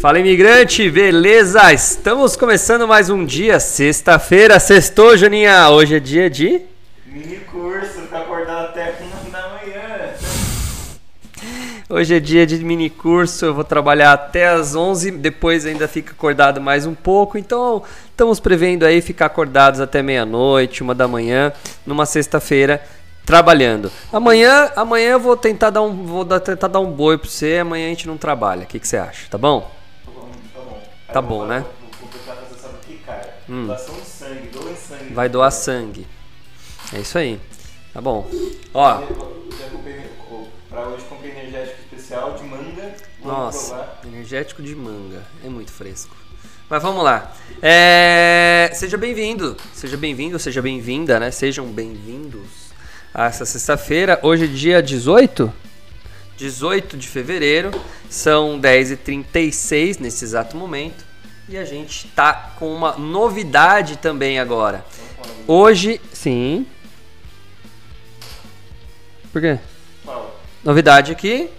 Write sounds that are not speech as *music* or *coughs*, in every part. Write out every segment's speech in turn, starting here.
Fala imigrante, beleza? Estamos começando mais um dia, sexta-feira, sextou, Joninha. Hoje é dia de Mini curso, ficar acordado até *laughs* uma da manhã. Hoje é dia de mini curso, eu vou trabalhar até as 11, depois ainda fica acordado mais um pouco, então estamos prevendo aí ficar acordados até meia-noite, uma da manhã, numa sexta-feira, trabalhando. Amanhã, amanhã eu vou tentar dar um, vou dar- tentar dar um boi pra você, amanhã a gente não trabalha, o que, que você acha? Tá bom, tá bom. Né? Hum. Vai doar sangue. É isso aí, tá bom. Ó, pra hoje comprei energético especial de manga. Nossa, provar. energético de manga. É muito fresco. Mas vamos lá. É, Seja bem-vindo. Seja bem-vindo, seja bem-vinda, né? Sejam bem-vindos a essa sexta-feira. Hoje é dia 18? 18 de fevereiro. São 10h36 nesse exato momento. E a gente tá com uma novidade também agora. Hoje, sim. Por quê? Novidade aqui.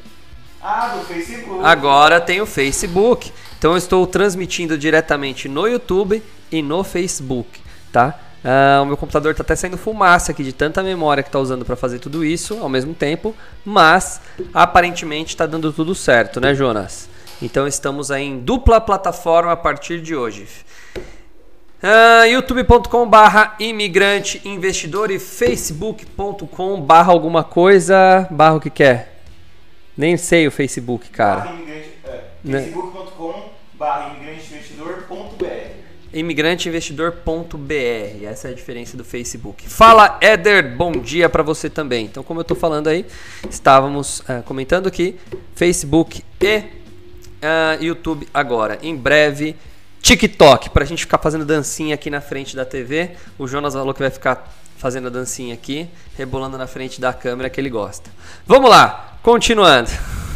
Ah, do Facebook. Agora tem o Facebook. Então eu estou transmitindo diretamente no YouTube e no Facebook, tá? Ah, o meu computador está até saindo fumaça aqui de tanta memória que está usando para fazer tudo isso ao mesmo tempo, mas aparentemente está dando tudo certo, né, Jonas? Então estamos aí em dupla plataforma a partir de hoje. Ah, youtube.com barra imigrante investidor e facebook.com barra alguma coisa barra o que quer. Nem sei o Facebook, cara. Barra imigrante, é, Né? facebook.com barra imigranteinvestidor.br. Essa é a diferença do Facebook. Fala, Éder, bom dia para você também. Então, como eu tô falando aí, estávamos ah, comentando aqui, Facebook e ah, YouTube agora. Em breve, TikTok, pra gente ficar fazendo dancinha aqui na frente da TV. O Jonas falou que vai ficar fazendo a dancinha aqui, rebolando na frente da câmera que ele gosta. Vamos lá, continuando. *laughs*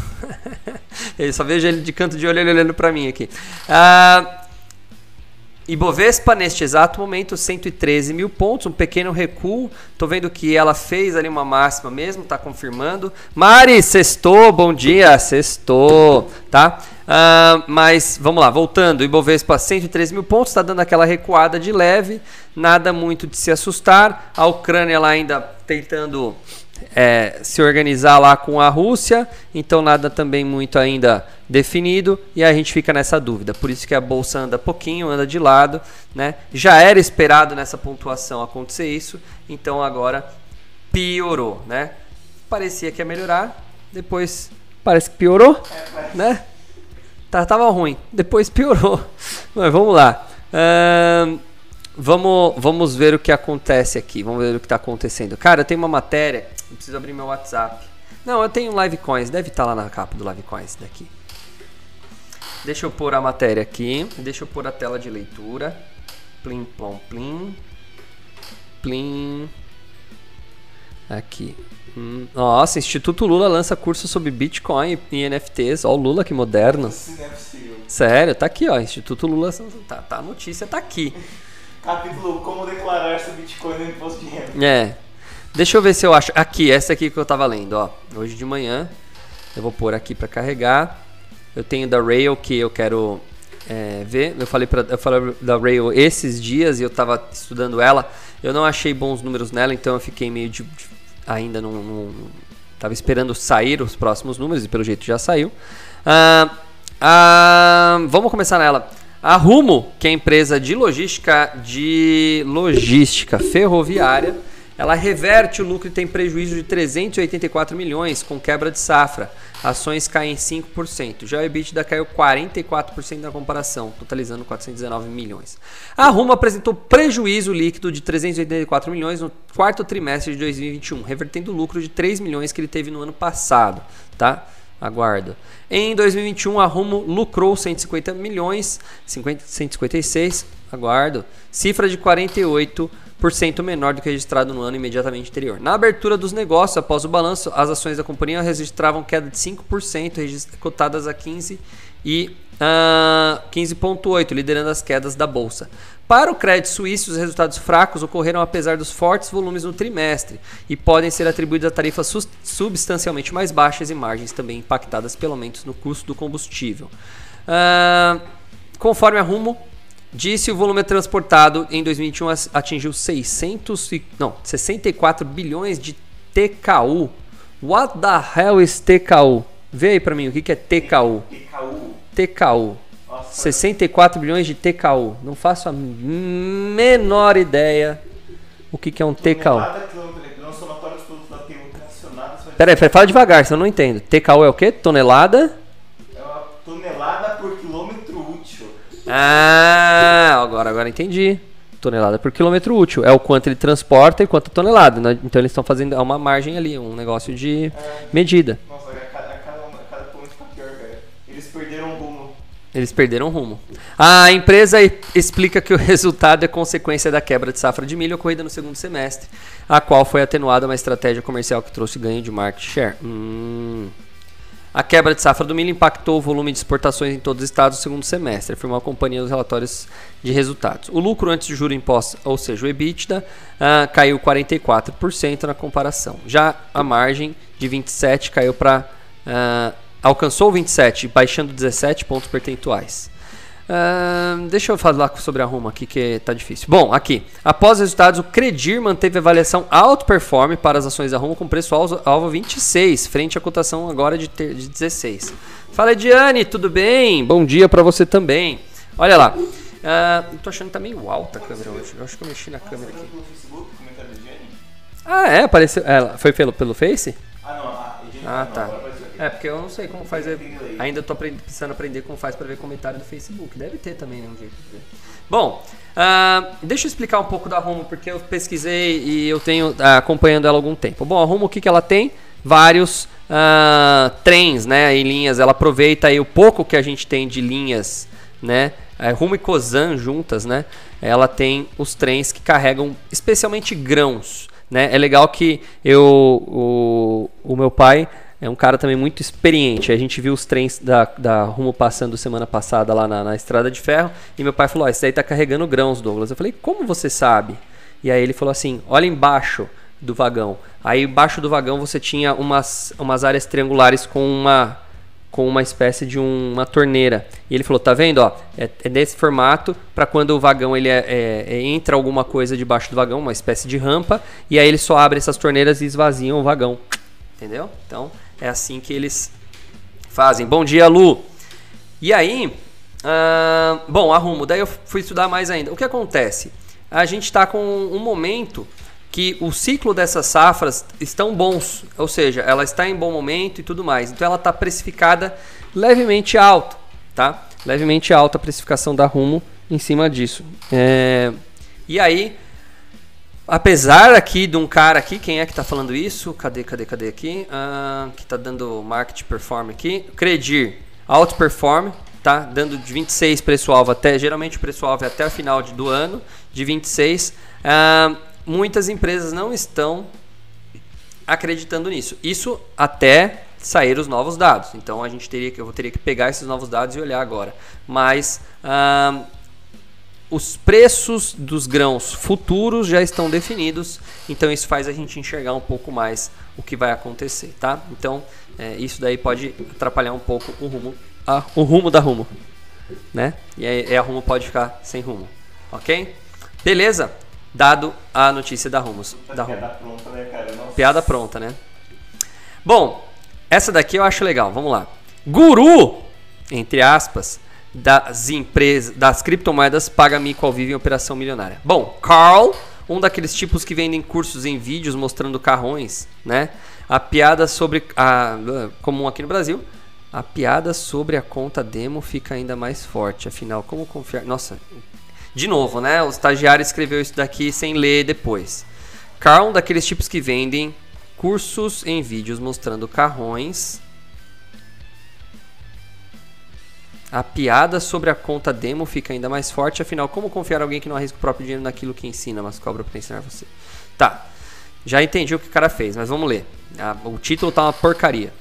Ele só vejo ele de canto de olho olhando pra mim aqui. Ah, Ibovespa, neste exato momento, 113 mil pontos, um pequeno recuo. Tô vendo que ela fez ali uma máxima mesmo, tá confirmando. Mari, sextou, bom dia, sextou, tá? Ah, mas vamos lá, voltando. Ibovespa, 113 mil pontos, tá dando aquela recuada de leve, nada muito de se assustar. A Ucrânia lá ainda tentando é, se organizar lá com a Rússia, então nada também muito ainda definido e a gente fica nessa dúvida. Por isso que a bolsa anda pouquinho, anda de lado, né? Já era esperado nessa pontuação acontecer isso, então agora piorou, né? Parecia que ia melhorar, depois parece que piorou, né? Tá, tava ruim, depois piorou. *laughs* Mas vamos lá. Vamos, vamos ver o que acontece aqui. Vamos ver o que está acontecendo. Cara, tenho uma matéria. Eu preciso abrir meu WhatsApp. Não, eu tenho Live Coins. Deve estar lá na capa do Live Coins daqui. Deixa eu pôr a matéria aqui. Deixa eu pôr a tela de leitura. Plim, plom, plim. Plim. Aqui. Hum, Nossa, Instituto Lula lança curso sobre Bitcoin e NFTs. Ó, o Lula que moderno. Isso não é possível. Sério, tá aqui, ó. Instituto Lula. Tá, tá a notícia, tá aqui. Capítulo Como declarar seu Bitcoin no imposto de renda. É. Deixa eu ver se eu acho. Aqui, essa aqui que eu tava lendo, ó. Hoje de manhã. Eu vou pôr aqui pra carregar. Eu tenho da Rail que eu quero é, ver. Eu falei, pra, eu falei da Rail esses dias e eu tava estudando ela. Eu não achei bons números nela, então eu fiquei meio de. de- ainda não, não- Tava esperando sair os próximos números e pelo jeito já saiu. Ah, ah, vamos começar nela. A Rumo, que é a empresa de logística de logística ferroviária, ela reverte o lucro e tem prejuízo de 384 milhões com quebra de safra. Ações caem 5%. Já o EBITDA caiu 44% na comparação, totalizando 419 milhões. A Rumo apresentou prejuízo líquido de 384 milhões no quarto trimestre de 2021, revertendo o lucro de 3 milhões que ele teve no ano passado, tá? Aguardo. Em 2021, a Rumo lucrou 150 milhões, 50, 156, aguardo. Cifra de 48% menor do que registrado no ano imediatamente anterior. Na abertura dos negócios, após o balanço, as ações da companhia registravam queda de 5%, regist- cotadas a 15 e ah, 15,8, liderando as quedas da bolsa. Para o crédito suíço, os resultados fracos ocorreram apesar dos fortes volumes no trimestre e podem ser atribuídos a tarifas substancialmente mais baixas e margens também impactadas pelo aumento no custo do combustível. Ah, conforme a Rumo disse, o volume transportado em 2021 as- atingiu 600 e, não, 64 bilhões de TKU. What the hell is TKU? Vê aí pra mim o que, que é TKU. TKU. Nossa, 64 bilhões de TKU. Não faço a menor ideia o que, que é um TKU. tonelada quilômetro, não somatório dos produtos da TU tracionados são Pera aí, pera aí, fala devagar, senão eu não entendo. TKU é o quê? Tonelada? Ah, agora, agora entendi. Tonelada por quilômetro útil. É o quanto ele transporta e quanto tonelada. né? Então eles estão fazendo é uma margem ali, um negócio de medida. Nossa, a cada, a cada, a cada ponto fica pior, velho. Eles perderam o rumo. Eles perderam o rumo. A empresa explica que o *laughs* resultado é consequência da quebra de safra de milho ocorrida no segundo semestre, a qual foi atenuada uma estratégia comercial que trouxe ganho de market share. Hum. A quebra de safra do milho impactou o volume de exportações em todos os estados no segundo semestre, afirmou a companhia nos relatórios de resultados. O lucro antes de juro imposto, ou seja, o EBITDA, ah, caiu 44% na comparação. Já a margem de 27 caiu para alcançou 27, baixando 17 pontos percentuais. Ah, deixa eu falar sobre a Roma aqui que tá difícil. Bom, aqui. Após os resultados, o Credir manteve a avaliação outperform para as ações da Roma com preço alvo, alvo 26, frente à cotação agora de, ter- de 16. Fala, Ediane, tudo bem? Bom dia para você também. Olha lá. Eu tô achando que tá meio alta a câmera hoje. Eu acho que eu mexi na câmera aqui. Ah, é? Apareceu. Ela foi pelo, pelo Face? Ah, não, Ah, não, tá. É, porque eu não sei como faz. Tem que ler. Ainda tô precisando aprender como faz para ver comentário do Facebook. Deve ter também, né? Um jeito de ver. Bom, ah, deixa eu explicar um pouco da Rumo, porque eu pesquisei e eu tenho ah, acompanhando ela há algum tempo. Bom, a Rumo, o que, que ela tem? Vários ah, trens, né? Linhas. Ela aproveita aí o pouco que a gente tem de linhas, né? É, Rumo e Cosan juntas, né? Ela tem os trens que carregam especialmente grãos, né? É legal que eu, o, o meu pai é um cara também muito experiente. A gente viu os trens da, da Rumo passando semana passada lá na, na estrada de ferro. E meu pai falou: Ó, esse daí tá carregando grãos, Douglas. Eu falei: Como você sabe? E aí ele falou assim: Olha embaixo do vagão. Aí embaixo do vagão você tinha umas, umas áreas triangulares com uma com uma espécie de um- uma torneira. E ele falou: tá vendo? Ó, é, é nesse formato para quando o vagão ele é, é- é- entra alguma coisa debaixo do vagão, uma espécie de rampa, e aí ele só abre essas torneiras e esvaziam o vagão. Entendeu? Então é assim que eles fazem. Bom dia, Lu. E aí, ah, bom, arrumo. Daí eu fui estudar mais ainda. O que acontece? A gente está com um momento que o ciclo dessas safras estão bons, ou seja, ela está em bom momento e tudo mais. Então ela está precificada levemente alto, tá? Levemente alta a precificação da Rumo em cima disso. É, E aí, apesar aqui de um cara aqui, quem é que está falando isso? Cadê, cadê, cadê aqui? Ah, que está dando market perform aqui. Credir, outperform, tá? Dando de 26 preço-alvo até, geralmente o preço-alvo é até o final de- do ano, de 26. Ah, muitas empresas não estão acreditando nisso. Isso até sair os novos dados. Então a gente teria que eu teria que pegar esses novos dados e olhar agora. Mas ah, os preços dos grãos futuros já estão definidos, então isso faz a gente enxergar um pouco mais o que vai acontecer, tá? Então é, isso daí pode atrapalhar um pouco o rumo, a- o rumo da rumo, né? E aí a rumo pode ficar sem rumo, ok? Beleza? Dado a notícia da rumos, da rumo. Piada pronta, né, cara? Nossa. Piada pronta, né? Bom, essa daqui eu acho legal. Vamos lá. Guru, entre aspas, das empresas, das criptomoedas paga mico ao vivo em operação milionária. Bom, Carl, um daqueles tipos que vendem cursos em vídeos mostrando carrões, né? A piada sobre a comum aqui no Brasil. A piada sobre a conta demo fica ainda mais forte. Afinal, como confiar? Nossa, de novo, né? O estagiário escreveu isso daqui sem ler depois. Carl, um daqueles tipos que vendem cursos em vídeos mostrando carrões. A piada sobre a conta demo fica ainda mais forte, afinal, como confiar alguém que não arrisca o próprio dinheiro naquilo que ensina, mas cobra para ensinar você? Tá, já entendi o que o cara fez, mas vamos ler. Ah, o título tá uma porcaria.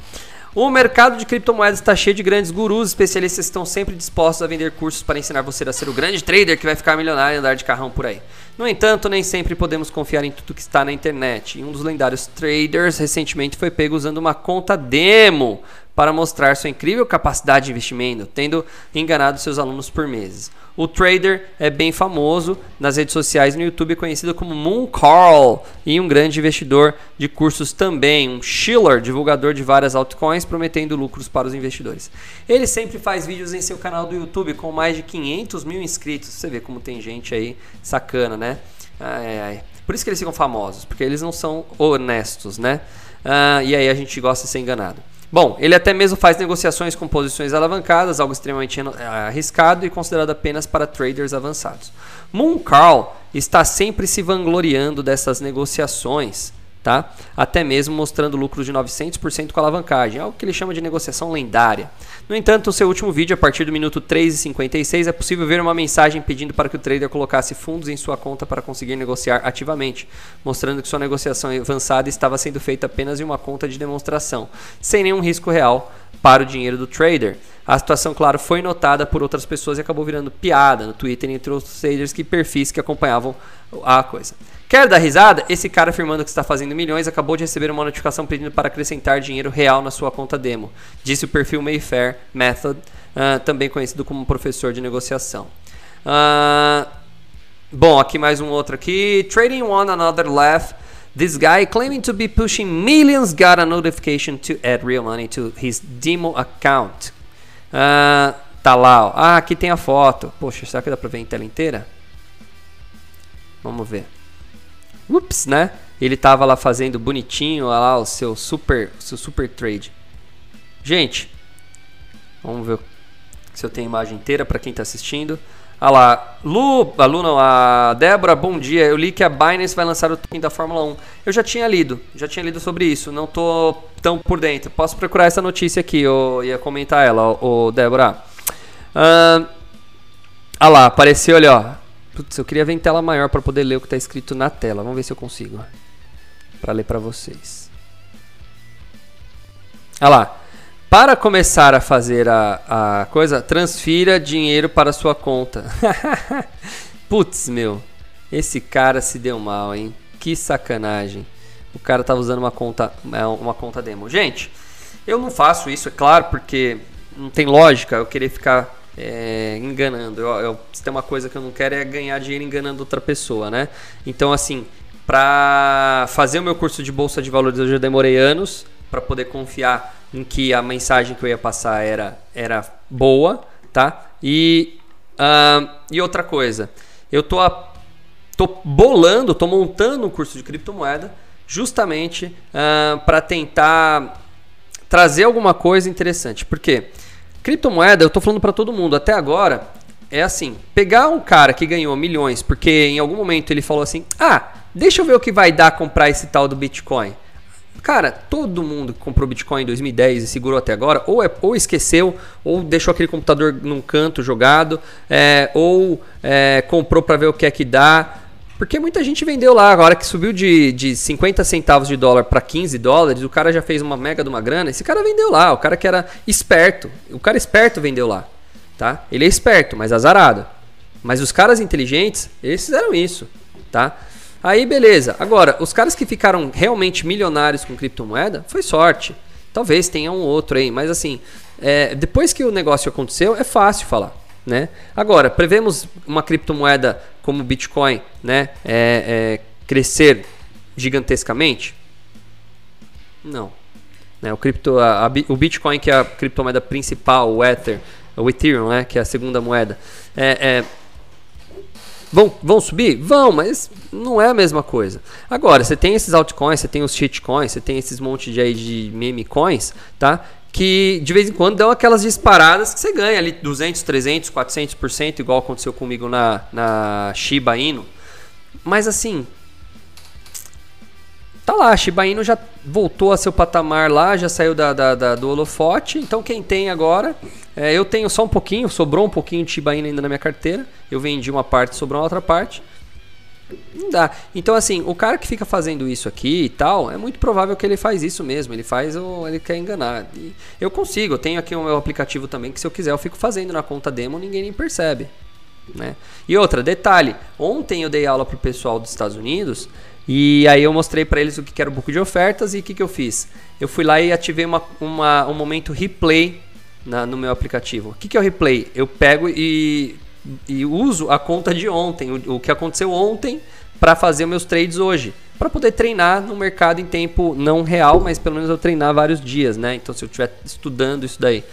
O mercado de criptomoedas está cheio de grandes gurus, especialistas que estão sempre dispostos a vender cursos para ensinar você a ser o grande trader que vai ficar milionário e andar de carrão por aí. No entanto, nem sempre podemos confiar em tudo que está na internet. E um dos lendários traders recentemente foi pego usando uma conta demo para mostrar sua incrível capacidade de investimento, tendo enganado seus alunos por meses. O trader é bem famoso nas redes sociais e no YouTube, conhecido como Moon Carl, e um grande investidor de cursos também, um Schiller, divulgador de várias altcoins, prometendo lucros para os investidores. Ele sempre faz vídeos em seu canal do YouTube com mais de 500 mil inscritos. Você vê como tem gente aí sacana, né? Ai, ai. Por isso que eles ficam famosos, porque eles não são honestos, né? Ah, e aí a gente gosta de ser enganado. Bom, ele até mesmo faz negociações com posições alavancadas, algo extremamente eh, arriscado e considerado apenas para traders avançados. Moon Carl está sempre se vangloriando dessas negociações tá? Até mesmo mostrando lucros de 900% com alavancagem, algo que ele chama de negociação lendária. No entanto, seu último vídeo, a partir do minuto 3,56, é possível ver uma mensagem pedindo para que o trader colocasse fundos em sua conta para conseguir negociar ativamente, mostrando que sua negociação avançada estava sendo feita apenas em uma conta de demonstração, sem nenhum risco real para o dinheiro do trader. A situação, claro, foi notada por outras pessoas e acabou virando piada no Twitter entre outros traders que perfis que acompanhavam a coisa. Quer dar risada? Esse cara afirmando que está fazendo milhões acabou de receber uma notificação pedindo para acrescentar dinheiro real na sua conta demo, disse o perfil Mayfair Method, uh, também conhecido como professor de negociação. Uh, bom, aqui mais um outro aqui. Trading one another left. This guy claiming to be pushing millions got a notification to add real money to his demo account. Uh, tá lá, ó. Ah, aqui tem a foto. Poxa, será que dá pra ver em tela inteira? Vamos ver ups, né? Ele tava lá fazendo bonitinho lá o seu super, seu super trade. Gente, vamos ver se eu tenho a imagem inteira para quem está assistindo. Ah lá, Lu, a Lu não, a Débora, bom dia. Eu li que a Binance vai lançar o token da Fórmula 1. Eu já tinha lido, já tinha lido sobre isso. Não tô tão por dentro. Posso procurar essa notícia aqui, eu ia comentar ela, ô, Débora. Ah lá, apareceu ali, ó. Putz, eu queria ver em tela maior para poder ler o que está escrito na tela. Vamos ver se eu consigo. Para ler para vocês. Olha lá. Para começar a fazer a, a coisa, transfira dinheiro para sua conta. *laughs* Putz, meu. Esse cara se deu mal, hein? Que sacanagem. O cara tava usando uma conta, é, uma conta demo. Gente, eu não faço isso, é claro, porque não tem lógica eu querer ficar é, enganando. Eu, eu, se tem uma coisa que eu não quero é ganhar dinheiro enganando outra pessoa, né? Então, assim, para fazer o meu curso de bolsa de valores, eu já demorei anos para poder confiar em que a mensagem que eu ia passar era, era boa, tá? E, uh, e outra coisa, eu tô, a, tô bolando, tô montando um curso de criptomoeda justamente uh, para tentar trazer alguma coisa interessante. Por quê? Porque Criptomoeda, eu tô falando para todo mundo, até agora é assim, pegar um cara que ganhou milhões porque em algum momento ele falou assim: "Ah, deixa eu ver o que vai dar comprar esse tal do Bitcoin". Cara, todo mundo que comprou Bitcoin em 2010 e segurou até agora, ou, é, ou esqueceu, ou deixou aquele computador num canto jogado, é, ou é, comprou para ver o que é que dá, porque muita gente vendeu lá, agora que subiu de, de 50 centavos de dólar para 15 dólares, o cara já fez uma mega de uma grana, esse cara vendeu lá, o cara que era esperto, o cara esperto vendeu lá, tá? Ele é esperto, mas azarado. Mas os caras inteligentes, eles fizeram isso, tá? Aí beleza. Agora, os caras que ficaram realmente milionários com criptomoeda, foi sorte. Talvez tenha um outro aí, mas assim, é, depois que o negócio aconteceu, é fácil falar. Né? Agora, prevemos uma criptomoeda como o Bitcoin né, é, é, crescer gigantescamente? Não. Né, o, cripto, a, a, o Bitcoin, que é a criptomoeda principal, o Ether, o Ethereum, né, que é a segunda moeda, é, é, vão, vão subir? Vão, mas não é a mesma coisa. Agora, você tem esses altcoins, você tem os shitcoins, você tem esses monte de, de meme coins, tá? Que de vez em quando dão aquelas disparadas que você ganha ali 200, 300, 400%, igual aconteceu comigo na, na Shiba Inu. Mas assim, tá lá, a Shiba Inu já voltou a seu patamar lá, já saiu da, da, da do holofote. Então quem tem agora, é, eu tenho só um pouquinho, sobrou um pouquinho de Shiba Inu ainda na minha carteira. Eu vendi uma parte, sobrou uma outra parte. Não dá. Então, assim, o cara que fica fazendo isso aqui e tal, é muito provável que ele faz isso mesmo. Ele faz ou ele quer enganar. E eu consigo, eu tenho aqui o meu aplicativo também que se eu quiser eu fico fazendo na conta demo, ninguém nem percebe. Né? E outra, detalhe, ontem eu dei aula pro pessoal dos Estados Unidos E aí eu mostrei para eles o que era o book de ofertas e o que, que eu fiz. Eu fui lá e ativei uma, uma um momento replay na, no meu aplicativo. O que, que é o replay? Eu pego e, e uso a conta de ontem, o, o que aconteceu ontem, para fazer meus trades hoje. Para poder treinar no mercado em tempo não real, mas pelo menos eu treinar vários dias, né? Então se eu estiver estudando isso daí.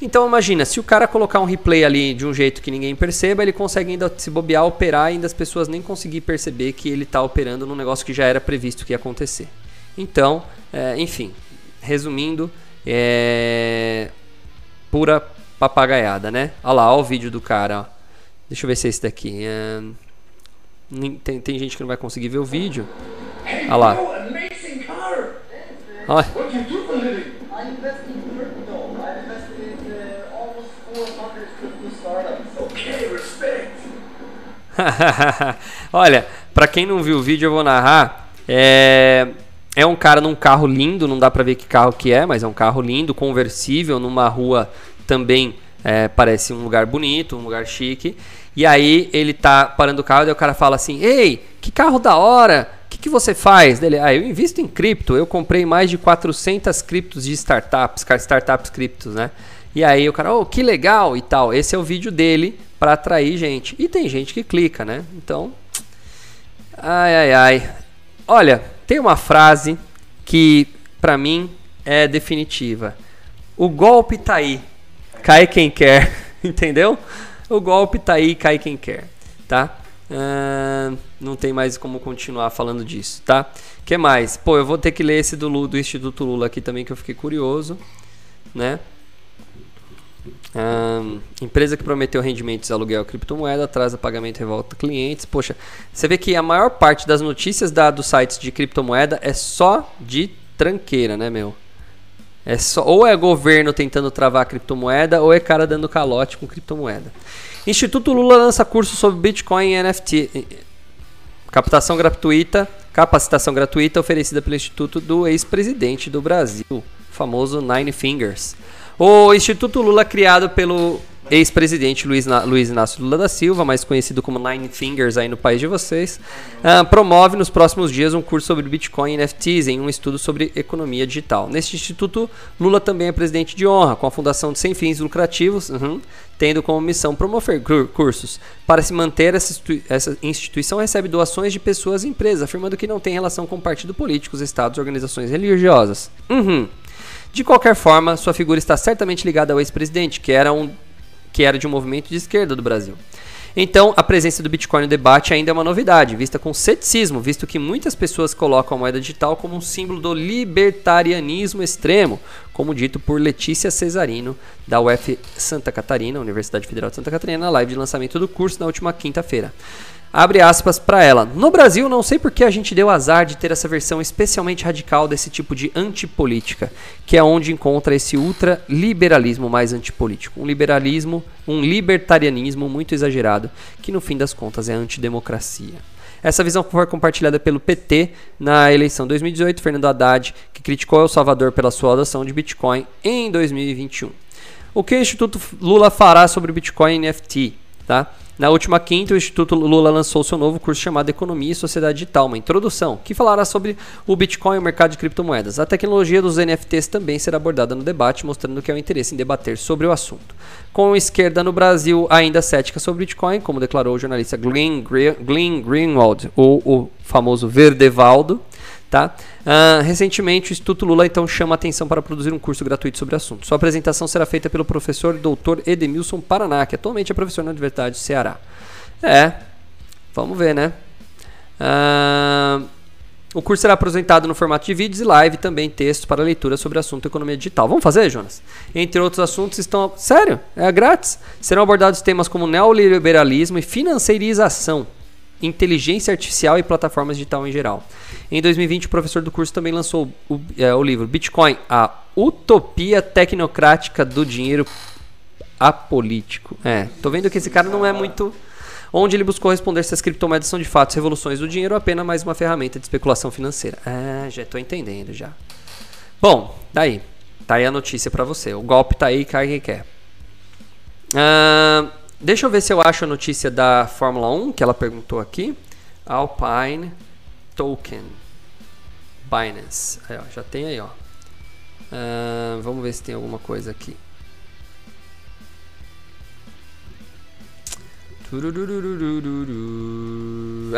Então imagina, se o cara colocar um replay ali de um jeito que ninguém perceba, ele consegue ainda se bobear, operar e ainda as pessoas nem conseguir perceber que ele está operando num negócio que já era previsto que ia acontecer. Então, é, enfim, resumindo, é pura papagaiada, né? Olha lá, olha o vídeo do cara. Ó. Deixa eu ver se é esse daqui. É... Tem, tem gente que não vai conseguir ver o vídeo. Olha lá. Olha. *laughs* Olha, para quem não viu o vídeo, eu vou narrar. É, é um cara num carro lindo, não dá pra ver que carro que é, mas é um carro lindo, conversível, numa rua também é, parece um lugar bonito, um lugar chique. E aí ele tá parando o carro e o cara fala assim: Ei, que carro da hora! O que, que você faz? Dele, ah, eu invisto em cripto. Eu comprei mais de 400 criptos de startups, startups criptos, né? E aí o cara, oh, que legal e tal. Esse é o vídeo dele para atrair gente. E tem gente que clica, né? Então, ai, ai, ai. Olha, tem uma frase que para mim é definitiva. O golpe tá aí, cai quem quer, *laughs* entendeu? O golpe tá aí, cai quem quer, tá? Uh, não tem mais como continuar falando disso, tá? que mais? Pô, eu vou ter que ler esse do, do Instituto Lula aqui também que eu fiquei curioso, né? empresa que prometeu rendimentos aluguel criptomoeda atrasa pagamento revolta clientes. Poxa, você vê que a maior parte das notícias da, dos sites de criptomoeda é só de tranqueira, né, meu? É só, ou é governo tentando travar a criptomoeda, ou é cara dando calote com criptomoeda. Instituto Lula lança curso sobre Bitcoin e NFT. Captação gratuita, capacitação gratuita oferecida pelo Instituto do ex-presidente do Brasil, famoso Nine Fingers. O Instituto Lula, criado pelo ex-presidente Luiz, Luiz, Inácio Lula da Silva, mais conhecido como Nine Fingers aí no país de vocês, uh, promove nos próximos dias um curso sobre Bitcoin e NFTs em um estudo sobre economia digital. Neste instituto, Lula também é presidente de honra, com a fundação de sem fins lucrativos, uhum, tendo como missão promover cursos. Para se manter, essa, essa instituição recebe doações de pessoas e empresas, afirmando que não tem relação com partidos políticos, estados, organizações religiosas. Uhum. De qualquer forma, sua figura está certamente ligada ao ex-presidente, que era um que era de um movimento de esquerda do Brasil. Então, a presença do Bitcoin no debate ainda é uma novidade, vista com ceticismo, visto que muitas pessoas colocam a moeda digital como um símbolo do libertarianismo extremo, como dito por Letícia Cesarino, da UF Santa Catarina, Universidade Federal de Santa Catarina, na live de lançamento do curso na última quinta-feira. Abre aspas para ela. No Brasil, não sei por que a gente deu azar de ter essa versão especialmente radical desse tipo de antipolítica, que é onde encontra esse ultraliberalismo mais antipolítico. Um liberalismo, um libertarianismo muito exagerado, que no fim das contas é antidemocracia. Essa visão foi compartilhada pelo PT na eleição 2018, Fernando Haddad, que criticou El Salvador pela sua adoção de Bitcoin em 2021. O que o Instituto Lula fará sobre Bitcoin e NFT? Tá? Na última quinta, o Instituto Lula lançou seu novo curso chamado Economia e Sociedade Digital, uma introdução, que falará sobre o Bitcoin e o mercado de criptomoedas. A tecnologia dos NFTs também será abordada no debate, mostrando que há um interesse em debater sobre o assunto. Com a esquerda no Brasil ainda cética sobre Bitcoin, como declarou o jornalista Glenn, Greenwald, ou o famoso Verdevaldo, Tá? Uh, recentemente, o Instituto Lula então chama atenção para produzir um curso gratuito sobre o assunto. Sua apresentação será feita pelo professor Dr. Edemilson Paraná, que atualmente é professor na Universidade do Ceará. É, vamos ver, né? Uh, o curso será apresentado no formato de vídeos e live, também textos para leitura sobre o assunto economia digital. Vamos fazer, Jonas? Entre outros assuntos estão. Sério? É grátis? Serão abordados temas como neoliberalismo e financeirização inteligência artificial e plataformas digital em geral. Em 2020, o professor do curso também lançou o, é, o livro Bitcoin, a utopia tecnocrática do dinheiro apolítico. É, tô vendo que esse cara não é muito onde ele buscou responder se as criptomoedas são de fato revoluções do dinheiro ou apenas mais uma ferramenta de especulação financeira. É, já estou entendendo já. Bom, daí. Tá aí a notícia para você. O golpe tá aí, cai quem quer. Uh, Deixa eu ver se eu acho a notícia da Fórmula 1 que ela perguntou aqui. Alpine. Token. Binance. Aí, ó, já tem aí, ó. Uh, vamos ver se tem alguma coisa aqui.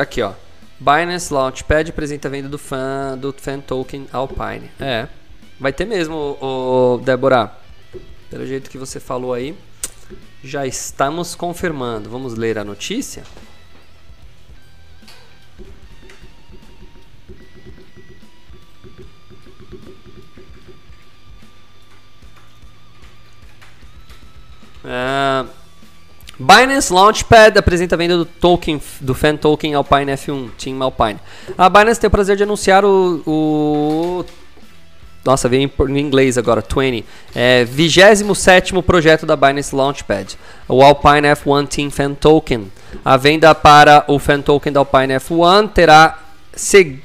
Aqui, ó. Binance Launchpad apresenta a venda do fan, do fan token Alpine. É. Vai ter mesmo, o, Débora. Pelo jeito que você falou aí, já estamos confirmando. Vamos ler a notícia? Uh, Binance Launchpad apresenta a venda do token do fan token Alpine F1 Team Alpine. A Binance tem o prazer de anunciar o, o nossa, veio em inglês agora, 20. É 27 projeto da Binance Launchpad, o Alpine F1 Team Fan Token. A venda para o Fan Token da Alpine F1 terá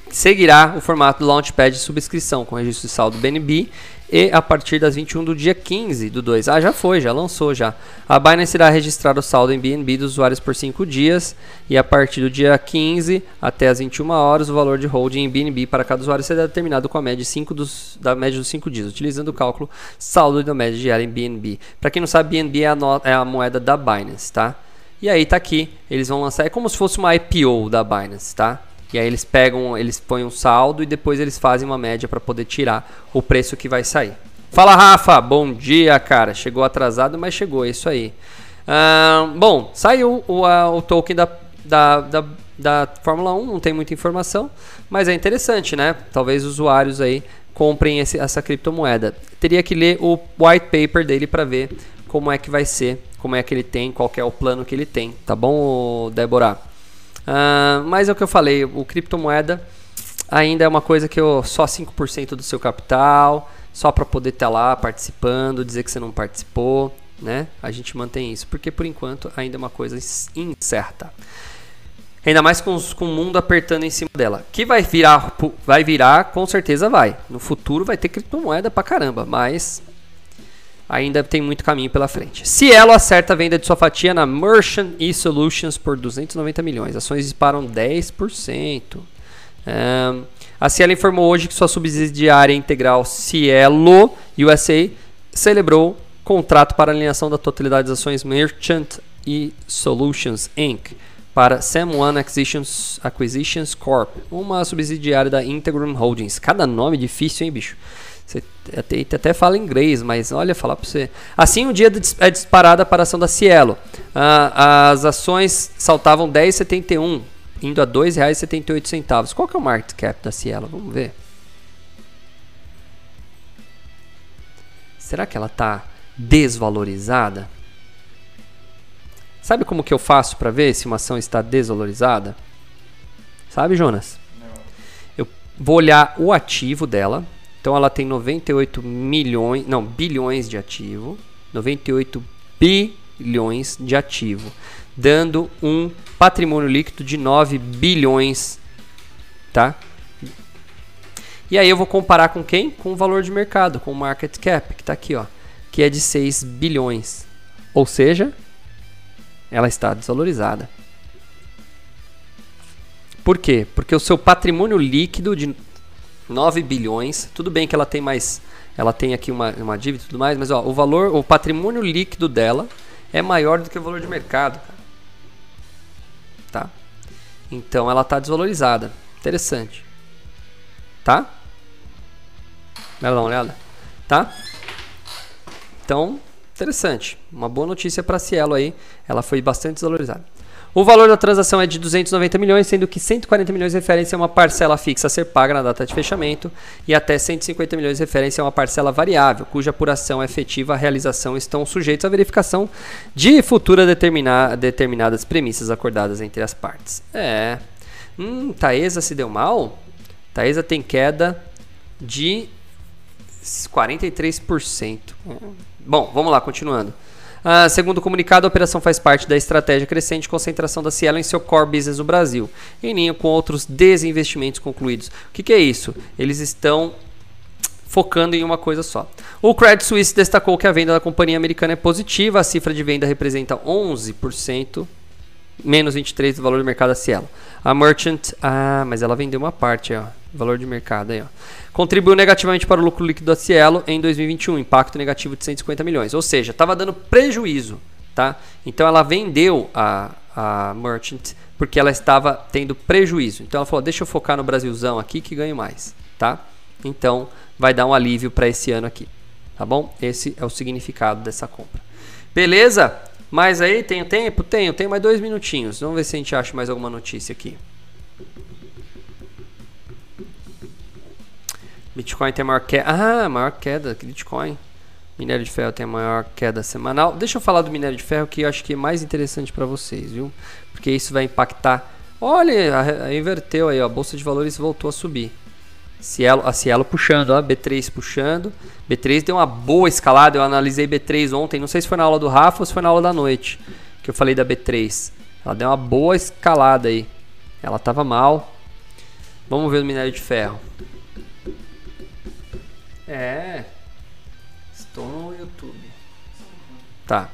seguirá o formato do Launchpad de subscrição com registro de saldo BNB e a partir das 21 do dia 15 do 2. Ah, já foi, já lançou já. A Binance irá registrar o saldo em BNB dos usuários por 5 dias e a partir do dia 15 até as 21 horas o valor de holding em BNB para cada usuário será determinado com a média, 5 dos, da média dos 5 dias, utilizando o cálculo saldo da média diária em BNB. Para quem não sabe, BNB é a, é a moeda da Binance, tá? E aí tá aqui, eles vão lançar, é como se fosse uma IPO da Binance, tá? E aí eles pegam, eles põem um saldo e depois eles fazem uma média para poder tirar o preço que vai sair. Fala Rafa, bom dia, cara. Chegou atrasado, mas chegou, é isso aí. Bom, saiu o, a, o token da, da, da, da Fórmula 1, não tem muita informação, mas é interessante, né? Talvez usuários aí comprem esse, essa criptomoeda. Teria que ler o white paper dele para ver como é que vai ser, como é que ele tem, qual é o plano que ele tem, tá bom, Débora? Uh, mas é o que eu falei, o criptomoeda ainda é uma coisa que eu só 5% do seu capital, só para poder estar tá lá participando, dizer que você não participou, né? A gente mantém isso, porque por enquanto ainda é uma coisa incerta. Ainda mais com, os, com o mundo apertando em cima dela. Que vai virar, vai virar, com certeza vai. No futuro vai ter criptomoeda pra caramba, mas ainda tem muito caminho pela frente. Cielo acerta a venda de sua fatia na Merchant e Solutions por 290 milhões. Ações disparam 10%. Um, a Cielo informou hoje que sua subsidiária integral Cielo USA celebrou contrato para alinhação da totalidade das ações Merchant e Solutions Inc. para Sam1 Acquisitions, Acquisitions Corp, uma subsidiária da Integrum Holdings. Cada nome difícil, hein, bicho? Você até, até fala inglês, mas olha, falar para você. Assim, o um dia é disparada para a ação da Cielo. Ah, as ações saltavam 10,71, indo a R$ 2,78. Qual que é o market cap da Cielo? Vamos ver. Será que ela está desvalorizada? Sabe como que eu faço para ver se uma ação está desvalorizada? Sabe, Jonas? Não. Eu vou olhar o ativo dela, então ela tem 98 milhões, não, bilhões de ativo, 98 bilhões de ativo, dando um patrimônio líquido de 9 bilhões, tá? E aí eu vou comparar com quem? Com o valor de mercado, com o market cap, que está aqui, ó, que é de 6 bilhões. Ou seja, ela está desvalorizada. Por quê? Porque o seu patrimônio líquido de 9 bilhões. Tudo bem que ela tem mais. Ela tem aqui uma, uma dívida e tudo mais, mas ó, o valor, o patrimônio líquido dela é maior do que o valor de mercado. Tá? Então ela está desvalorizada. Interessante. Tá? Vai dar uma olhada. Tá? Então, interessante. Uma boa notícia para Cielo aí. Ela foi bastante desvalorizada. O valor da transação é de 290 milhões, sendo que 140 milhões referem-se a uma parcela fixa a ser paga na data de fechamento e até 150 milhões referem-se a uma parcela variável, cuja apuração efetiva e a realização estão sujeitos à verificação de futura determina determinadas premissas acordadas entre as partes. É. Hum, Taesa se deu mal? Taesa tem queda de 43%. Bom, vamos lá, continuando. Ah, segundo o comunicado, a operação faz parte da estratégia crescente de concentração da Cielo em seu core business no Brasil, em linha com outros desinvestimentos concluídos. O que, que é isso? Eles estão focando em uma coisa só. O Credit Suisse destacou que a venda da companhia americana é positiva, a cifra de venda representa 11% menos 23 do valor de mercado da Cielo. A Merchant, ah, mas ela vendeu uma parte, ó, valor de mercado aí, ó. Contribuiu negativamente para o lucro líquido da Cielo em 2021, impacto negativo de 150 milhões, ou seja, estava dando prejuízo, tá? Então ela vendeu a, a Merchant porque ela estava tendo prejuízo. Então ela falou: "Deixa eu focar no Brasilzão aqui que ganho mais", tá? Então vai dar um alívio para esse ano aqui, tá bom? Esse é o significado dessa compra. Beleza? Mas aí, tenho tempo? Tenho, tenho mais dois minutinhos. Vamos ver se a gente acha mais alguma notícia aqui. Bitcoin tem a maior queda. Ah, maior queda que Bitcoin. Minério de ferro tem a maior queda semanal. Deixa eu falar do minério de ferro que eu acho que é mais interessante para vocês, viu? Porque isso vai impactar. Olha, a, a inverteu aí, ó. A bolsa de valores voltou a subir. Cielo, a Cielo puxando, ó, B3 puxando. B3 deu uma boa escalada. Eu analisei B3 ontem. Não sei se foi na aula do Rafa ou se foi na aula da noite que eu falei da B3. Ela deu uma boa escalada aí. Ela tava mal. Vamos ver o minério de ferro. É. Estou no YouTube. Tá.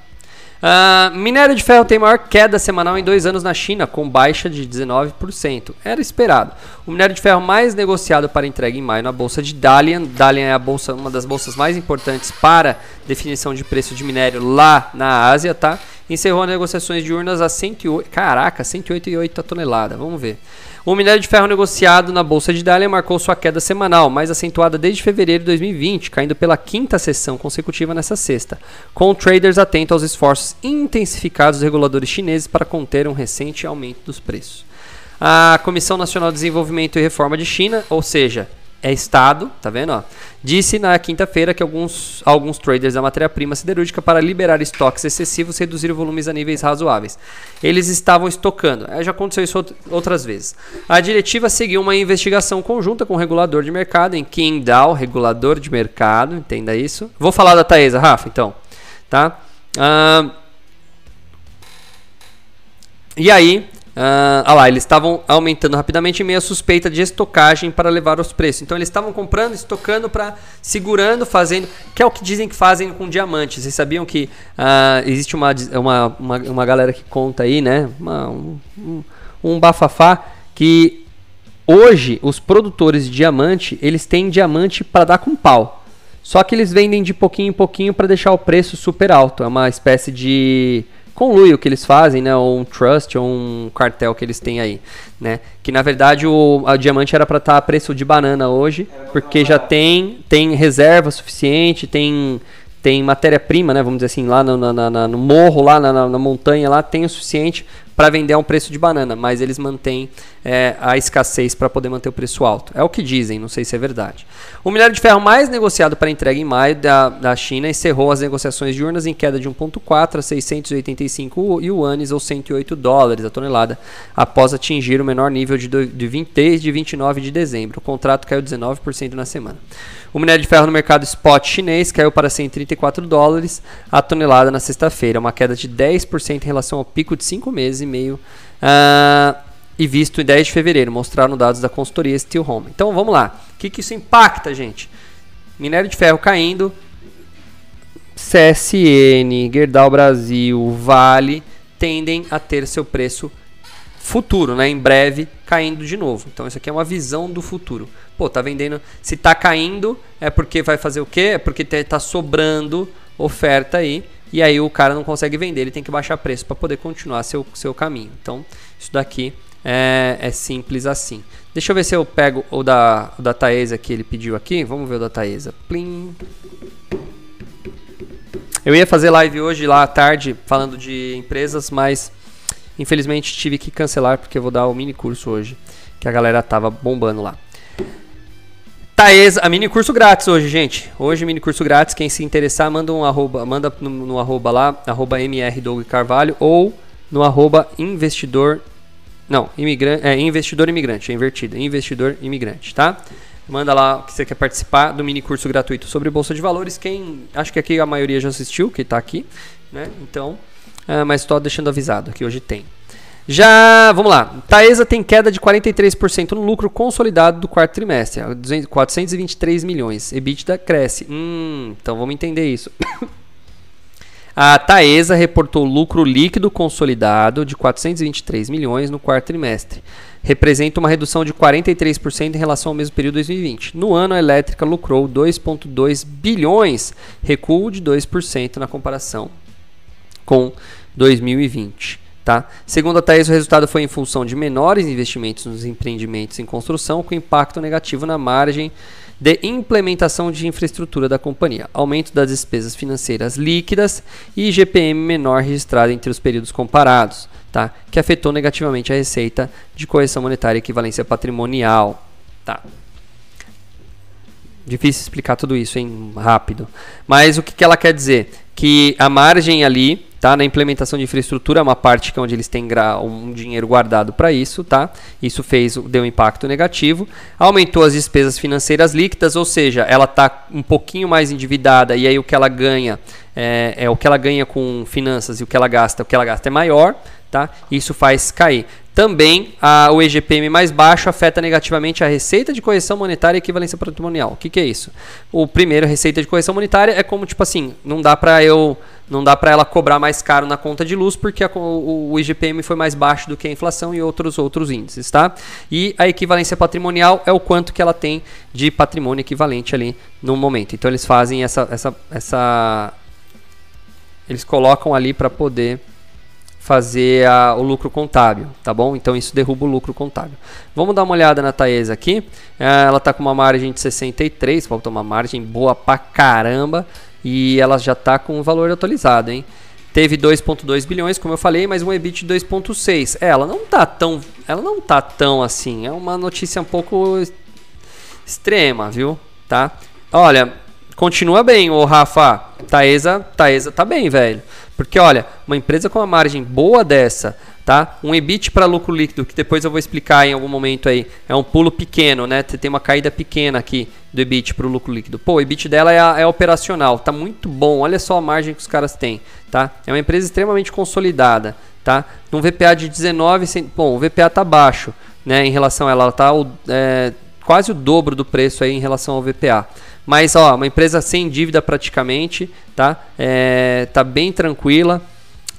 Uh, minério de ferro tem maior queda semanal em dois anos na China, com baixa de 19%. Era esperado. O minério de ferro mais negociado para entrega em maio na bolsa de Dalian. Dalian é a bolsa, uma das bolsas mais importantes para definição de preço de minério lá na Ásia, tá? Encerrou negociações de urnas a 108, caraca, 108,8 tonelada. Vamos ver. O minério de ferro negociado na Bolsa de Dalian marcou sua queda semanal, mais acentuada desde fevereiro de 2020, caindo pela quinta sessão consecutiva nessa sexta, com traders atentos aos esforços intensificados dos reguladores chineses para conter um recente aumento dos preços. A Comissão Nacional de Desenvolvimento e Reforma de China, ou seja, é Estado, tá vendo? Ó, disse na quinta-feira que alguns, alguns traders da matéria-prima siderúrgica, para liberar estoques excessivos, reduziram volumes a níveis razoáveis. Eles estavam estocando. É, já aconteceu isso outras vezes. A diretiva seguiu uma investigação conjunta com o regulador de mercado, em Qingdao, regulador de mercado, entenda isso. Vou falar da Taesa, Rafa, então. Tá? E aí, Uh, ah lá, eles estavam aumentando rapidamente em meio suspeita de estocagem para levar os preços. Então eles estavam comprando, estocando para segurando, fazendo, que é o que dizem que fazem com diamantes. Vocês sabiam que uh, existe uma, uma, uma, uma, galera que conta aí, né? Uma, um, um, um bafafá que hoje os produtores de diamante eles têm diamante para dar com pau. Só que eles vendem de pouquinho em pouquinho para deixar o preço super alto. É uma espécie de conlui o que eles fazem, né? Ou um trust, ou um cartel que eles têm aí, né? Que na verdade o a diamante era para estar tá a preço de banana hoje, porque já tem tem reserva suficiente, tem tem matéria-prima, né? Vamos dizer assim, lá no, na, na, no morro, lá na, na, montanha, lá tem o suficiente para vender a um preço de banana, mas eles mantêm é, a escassez para poder manter o preço alto. É o que dizem, não sei se é verdade. O minério de ferro mais negociado para entrega em maio da, da China encerrou as negociações de urnas em queda de 1,4 a 685 yuanes ou 108 dólares a tonelada, após atingir o menor nível de, de 20, desde 29 de dezembro. O contrato caiu 19% na semana. O minério de ferro no mercado spot chinês caiu para 134 dólares a tonelada na sexta-feira, uma queda de 10% em relação ao pico de 5 meses e meio uh, e visto em 10 de fevereiro, mostraram dados da consultoria Steel Home. Então vamos lá, o que, que isso impacta, gente? Minério de ferro caindo, CSN, Gerdau Brasil, Vale tendem a ter seu preço futuro, né? Em breve caindo de novo. Então isso aqui é uma visão do futuro. Pô, tá vendendo. Se tá caindo, é porque vai fazer o quê? É porque tá sobrando oferta aí e aí o cara não consegue vender, ele tem que baixar preço para poder continuar seu, seu caminho. Então, isso daqui é, é, simples assim. Deixa eu ver se eu pego o da, o da Taesa que ele pediu aqui. Vamos ver o da Taesa. Plim. Eu ia fazer live hoje lá à tarde falando de empresas, mas infelizmente tive que cancelar porque eu vou dar o mini curso hoje, que a galera tava bombando lá. Taesa, a mini curso grátis hoje, gente. Hoje, mini curso grátis. Quem se interessar, manda um arroba, manda no, no arroba lá, arroba Carvalho, ou no arroba investidor. Não, imigrante, é investidor imigrante, é invertido. Investidor imigrante, tá? Manda lá que você quer participar do mini curso gratuito sobre Bolsa de Valores. Quem. Acho que aqui a maioria já assistiu, que está aqui, né? Então. É, mas estou deixando avisado que hoje tem. Já, vamos lá. Taesa tem queda de 43% no lucro consolidado do quarto trimestre, 423 milhões. EBITDA cresce. Hum, então vamos entender isso. *coughs* A Taesa reportou lucro líquido consolidado de 423 milhões no quarto trimestre. Representa uma redução de 43% em relação ao mesmo período de 2020. No ano, a elétrica lucrou 2,2 bilhões, recuo de 2% na comparação com 2020. Tá? Segundo a Thais, o resultado foi em função de menores investimentos nos empreendimentos em construção, com impacto negativo na margem de implementação de infraestrutura da companhia, aumento das despesas financeiras líquidas e GPM menor registrado entre os períodos comparados, tá? que afetou negativamente a receita de correção monetária e equivalência patrimonial. Tá? Difícil explicar tudo isso em rápido. Mas o que, que ela quer dizer? Que a margem ali Tá? Na implementação de infraestrutura é uma parte que é onde eles têm um dinheiro guardado para isso, tá? Isso fez deu um impacto negativo, aumentou as despesas financeiras líquidas, ou seja, ela está um pouquinho mais endividada e aí o que ela ganha é, é, o que ela ganha com finanças e o que ela gasta, o que ela gasta é maior, tá? Isso faz cair. Também a, o EGPM mais baixo afeta negativamente a receita de correção monetária e equivalência patrimonial. O que, que é isso? O primeiro, receita de correção monetária é como tipo assim, não dá para eu não dá para ela cobrar mais caro na conta de luz porque a, o, o, IGPM foi mais baixo do que a inflação e outros outros índices, tá? E a equivalência patrimonial é o quanto que ela tem de patrimônio equivalente ali no momento. Então eles fazem essa essa essa eles colocam ali para poder fazer a, o lucro contábil, tá bom? Então isso derruba o lucro contábil. Vamos dar uma olhada na Taesa aqui. É, ela está com uma margem de 63, falta uma margem boa pra caramba e ela já está com o valor atualizado, hein? Teve 2.2 bilhões, como eu falei, mas um EBIT de 2.6. É, ela não tá tão, ela não tá tão assim. É uma notícia um pouco extrema, viu? Tá? Olha, continua bem, o Rafa. Taesa, Taesa tá bem, velho. Porque olha, uma empresa com uma margem boa dessa, tá? Um EBIT para lucro líquido, que depois eu vou explicar em algum momento aí, é um pulo pequeno, né? Tem uma caída pequena aqui do EBIT para o lucro líquido. Pô, o EBIT dela é, é operacional, tá muito bom. Olha só a margem que os caras têm, tá? É uma empresa extremamente consolidada, tá? Um VPA de 19, bom, o VPA tá baixo, né? Em relação a ela, ela tá é, quase o dobro do preço aí em relação ao VPA. Mas ó, uma empresa sem dívida praticamente, tá? É, tá bem tranquila.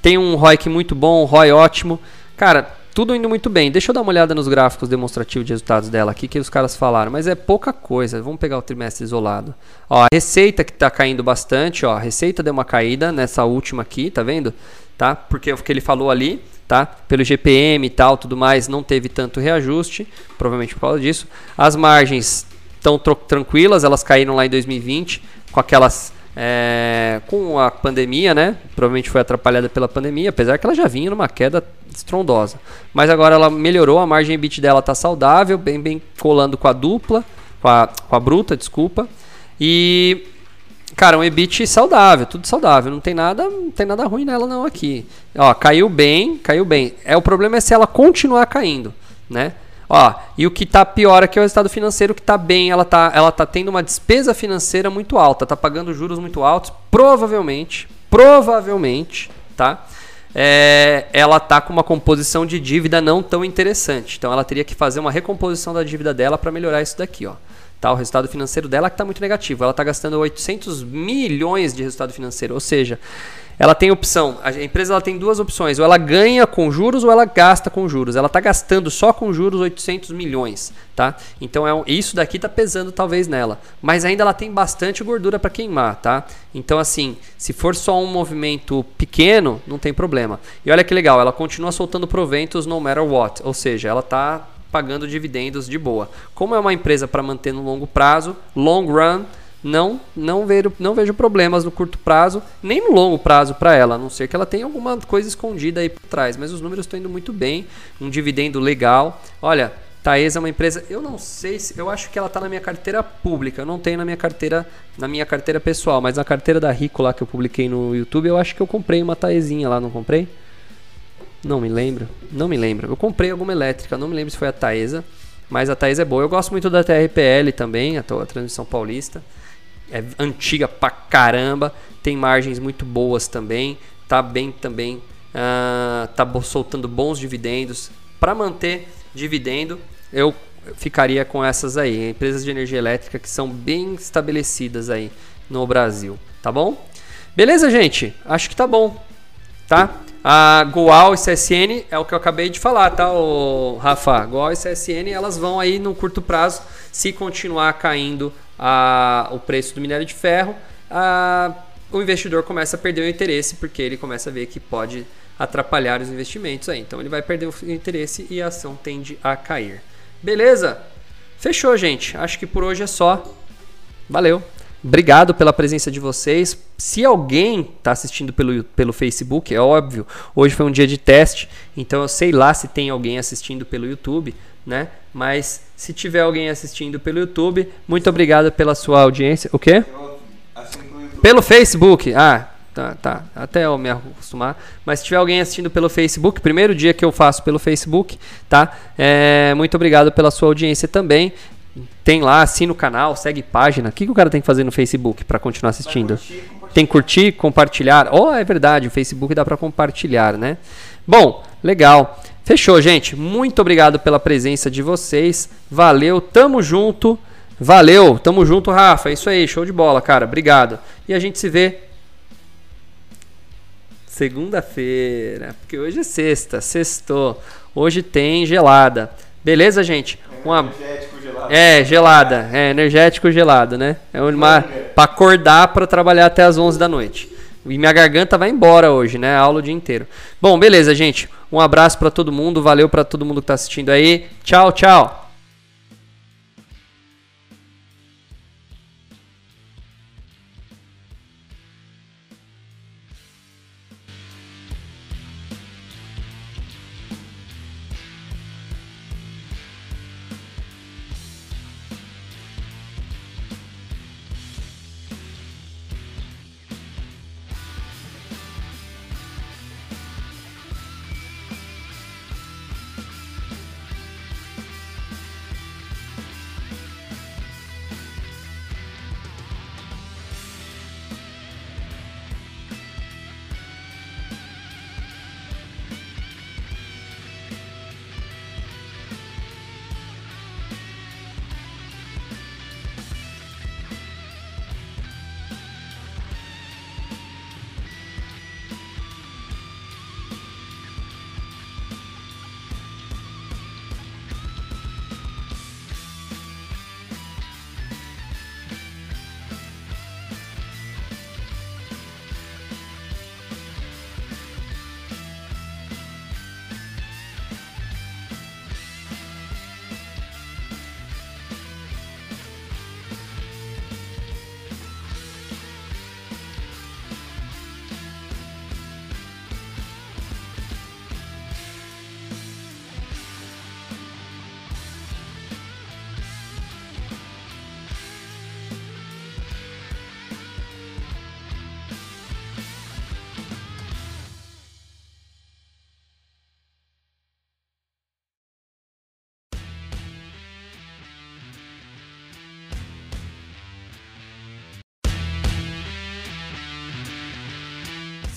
Tem um ROIC muito bom, um ROI ótimo. Cara, tudo indo muito bem. Deixa eu dar uma olhada nos gráficos demonstrativos de resultados dela aqui que os caras falaram, mas é pouca coisa. Vamos pegar o trimestre isolado. Ó, a receita que está caindo bastante, ó, a receita deu uma caída nessa última aqui, tá vendo? Tá? Porque o que ele falou ali, tá? Pelo GPM e tal, tudo mais, não teve tanto reajuste, provavelmente por causa disso. As margens estão tranquilas, elas caíram lá em 2020 com aquelas é, com a pandemia, né? Provavelmente foi atrapalhada pela pandemia, apesar que ela já vinha numa queda estrondosa. Mas agora ela melhorou, a margem EBIT dela está saudável, bem, bem colando com a dupla, com a, com a bruta, desculpa. E cara, um EBIT saudável, tudo saudável, não tem nada, não tem nada ruim nela não aqui. Ó, caiu bem, caiu bem. É o problema é se ela continuar caindo, né? Ó, e o que está pior aqui é o resultado financeiro que está bem, ela está ela tá tendo uma despesa financeira muito alta, está pagando juros muito altos, provavelmente, provavelmente, tá? É, ela está com uma composição de dívida não tão interessante. Então ela teria que fazer uma recomposição da dívida dela para melhorar isso daqui, ó. Tá, o resultado financeiro dela que está muito negativo. Ela está gastando 800 milhões de resultado financeiro, ou seja, ela tem opção, a empresa ela tem duas opções, ou ela ganha com juros ou ela gasta com juros. Ela está gastando só com juros 800 milhões, tá? Então é um, isso daqui está pesando talvez nela, mas ainda ela tem bastante gordura para queimar, tá? Então assim, se for só um movimento pequeno, não tem problema. E olha que legal, ela continua soltando proventos no matter what, ou seja, ela está pagando dividendos de boa. Como é uma empresa para manter no longo prazo, long run, não não vejo, não vejo problemas no curto prazo, nem no longo prazo para ela, a não ser que ela tenha alguma coisa escondida aí por trás. Mas os números estão indo muito bem, um dividendo legal. Olha, Taesa é uma empresa, eu não sei se, eu acho que ela está na minha carteira pública, eu não tenho na minha carteira, na minha carteira pessoal, mas na carteira da Rico lá que eu publiquei no YouTube, eu acho que eu comprei uma Taesinha lá, não comprei? Não me lembro, não me lembro. Eu comprei alguma elétrica, não me lembro se foi a Taesa, mas a Taesa é boa. Eu gosto muito da TRPL também, a, a transmissão paulista é antiga pra caramba, tem margens muito boas também, tá bem também, uh, tá soltando bons dividendos. Para manter dividendo, eu ficaria com essas aí, empresas de energia elétrica que são bem estabelecidas aí no Brasil, tá bom? Beleza, gente? Acho que tá bom. Tá? A Goal e CSN é o que eu acabei de falar, tá, o Rafa? Goal e CSN, elas vão aí no curto prazo, se continuar caindo a, o preço do minério de ferro, a, o investidor começa a perder o interesse, porque ele começa a ver que pode atrapalhar os investimentos aí. Então ele vai perder o interesse e a ação tende a cair. Beleza? Fechou, gente. Acho que por hoje é só. Valeu. Obrigado pela presença de vocês. Se alguém está assistindo pelo, pelo Facebook, é óbvio, hoje foi um dia de teste, então eu sei lá se tem alguém assistindo pelo YouTube, né? Mas se tiver alguém assistindo pelo YouTube, muito obrigado pela sua audiência. O quê? Pelo Facebook. Ah, tá, tá. Até eu me acostumar. Mas se tiver alguém assistindo pelo Facebook, primeiro dia que eu faço pelo Facebook, tá? É, muito obrigado pela sua audiência também. Tem lá, assina o canal, segue página. O que, que o cara tem que fazer no Facebook para continuar assistindo? Curtir, tem curtir, compartilhar. Oh, é verdade, o Facebook dá para compartilhar, né? Bom, legal. Fechou, gente. Muito obrigado pela presença de vocês. Valeu, tamo junto. Valeu, tamo junto, Rafa. É isso aí, show de bola, cara. Obrigado. E a gente se vê segunda-feira, porque hoje é sexta, sextou. Hoje tem gelada. Beleza, gente? Uma... É, gelada. É, energético gelado, né? É uma para acordar para trabalhar até as 11 da noite. E minha garganta vai embora hoje, né? Aula o dia inteiro. Bom, beleza, gente. Um abraço para todo mundo, valeu para todo mundo que tá assistindo aí. Tchau, tchau.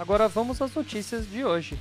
Agora vamos às notícias de hoje.